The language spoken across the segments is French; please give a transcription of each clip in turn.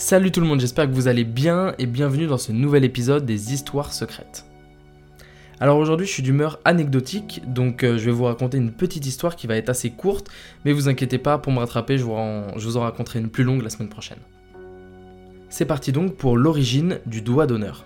Salut tout le monde, j'espère que vous allez bien et bienvenue dans ce nouvel épisode des Histoires secrètes. Alors aujourd'hui je suis d'humeur anecdotique, donc euh, je vais vous raconter une petite histoire qui va être assez courte, mais vous inquiétez pas, pour me rattraper, je vous, je vous en raconterai une plus longue la semaine prochaine. C'est parti donc pour l'origine du doigt d'honneur.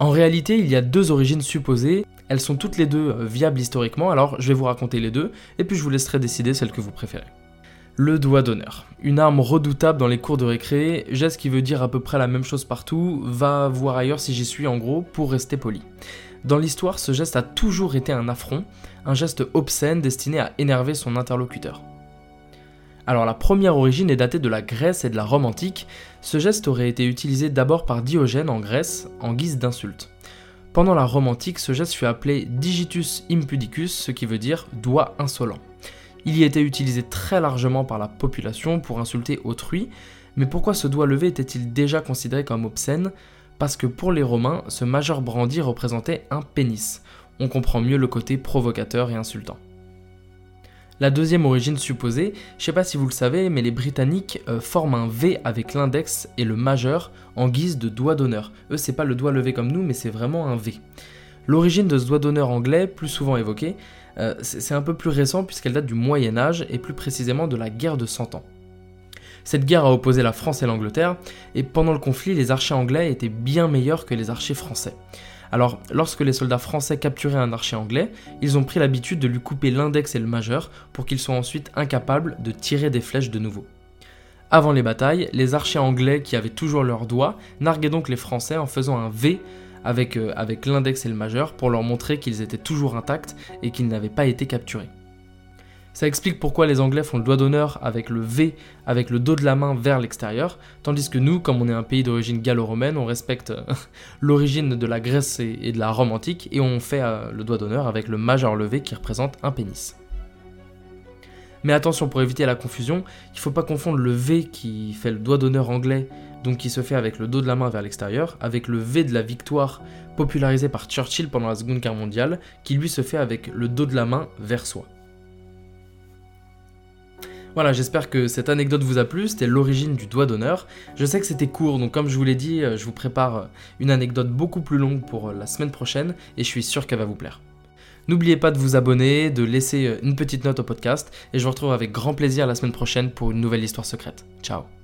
En réalité, il y a deux origines supposées, elles sont toutes les deux euh, viables historiquement, alors je vais vous raconter les deux, et puis je vous laisserai décider celle que vous préférez. Le doigt d'honneur. Une arme redoutable dans les cours de récré, geste qui veut dire à peu près la même chose partout, va voir ailleurs si j'y suis en gros, pour rester poli. Dans l'histoire, ce geste a toujours été un affront, un geste obscène destiné à énerver son interlocuteur. Alors la première origine est datée de la Grèce et de la Rome antique. Ce geste aurait été utilisé d'abord par Diogène en Grèce en guise d'insulte. Pendant la Rome antique, ce geste fut appelé digitus impudicus, ce qui veut dire doigt insolent. Il y était utilisé très largement par la population pour insulter autrui, mais pourquoi ce doigt levé était-il déjà considéré comme obscène? Parce que pour les Romains, ce majeur brandi représentait un pénis. On comprend mieux le côté provocateur et insultant. La deuxième origine supposée, je sais pas si vous le savez, mais les Britanniques euh, forment un V avec l'index et le majeur en guise de doigt d'honneur. Eux, c'est pas le doigt levé comme nous, mais c'est vraiment un V. L'origine de ce doigt d'honneur anglais, plus souvent évoqué, euh, c'est un peu plus récent puisqu'elle date du Moyen Âge et plus précisément de la guerre de Cent Ans. Cette guerre a opposé la France et l'Angleterre, et pendant le conflit, les archers anglais étaient bien meilleurs que les archers français. Alors, lorsque les soldats français capturaient un archer anglais, ils ont pris l'habitude de lui couper l'index et le majeur pour qu'ils soient ensuite incapables de tirer des flèches de nouveau. Avant les batailles, les archers anglais qui avaient toujours leurs doigts narguaient donc les Français en faisant un V avec, euh, avec l'index et le majeur pour leur montrer qu'ils étaient toujours intacts et qu'ils n'avaient pas été capturés. Ça explique pourquoi les Anglais font le doigt d'honneur avec le V, avec le dos de la main vers l'extérieur, tandis que nous, comme on est un pays d'origine gallo-romaine, on respecte euh, l'origine de la Grèce et de la Rome antique et on fait euh, le doigt d'honneur avec le majeur levé qui représente un pénis. Mais attention, pour éviter la confusion, il ne faut pas confondre le V qui fait le doigt d'honneur anglais, donc qui se fait avec le dos de la main vers l'extérieur, avec le V de la victoire popularisé par Churchill pendant la Seconde Guerre mondiale, qui lui se fait avec le dos de la main vers soi. Voilà, j'espère que cette anecdote vous a plu, c'était l'origine du doigt d'honneur. Je sais que c'était court, donc comme je vous l'ai dit, euh, je vous prépare euh, une anecdote beaucoup plus longue pour euh, la semaine prochaine, et je suis sûr qu'elle va vous plaire. N'oubliez pas de vous abonner, de laisser une petite note au podcast, et je vous retrouve avec grand plaisir la semaine prochaine pour une nouvelle histoire secrète. Ciao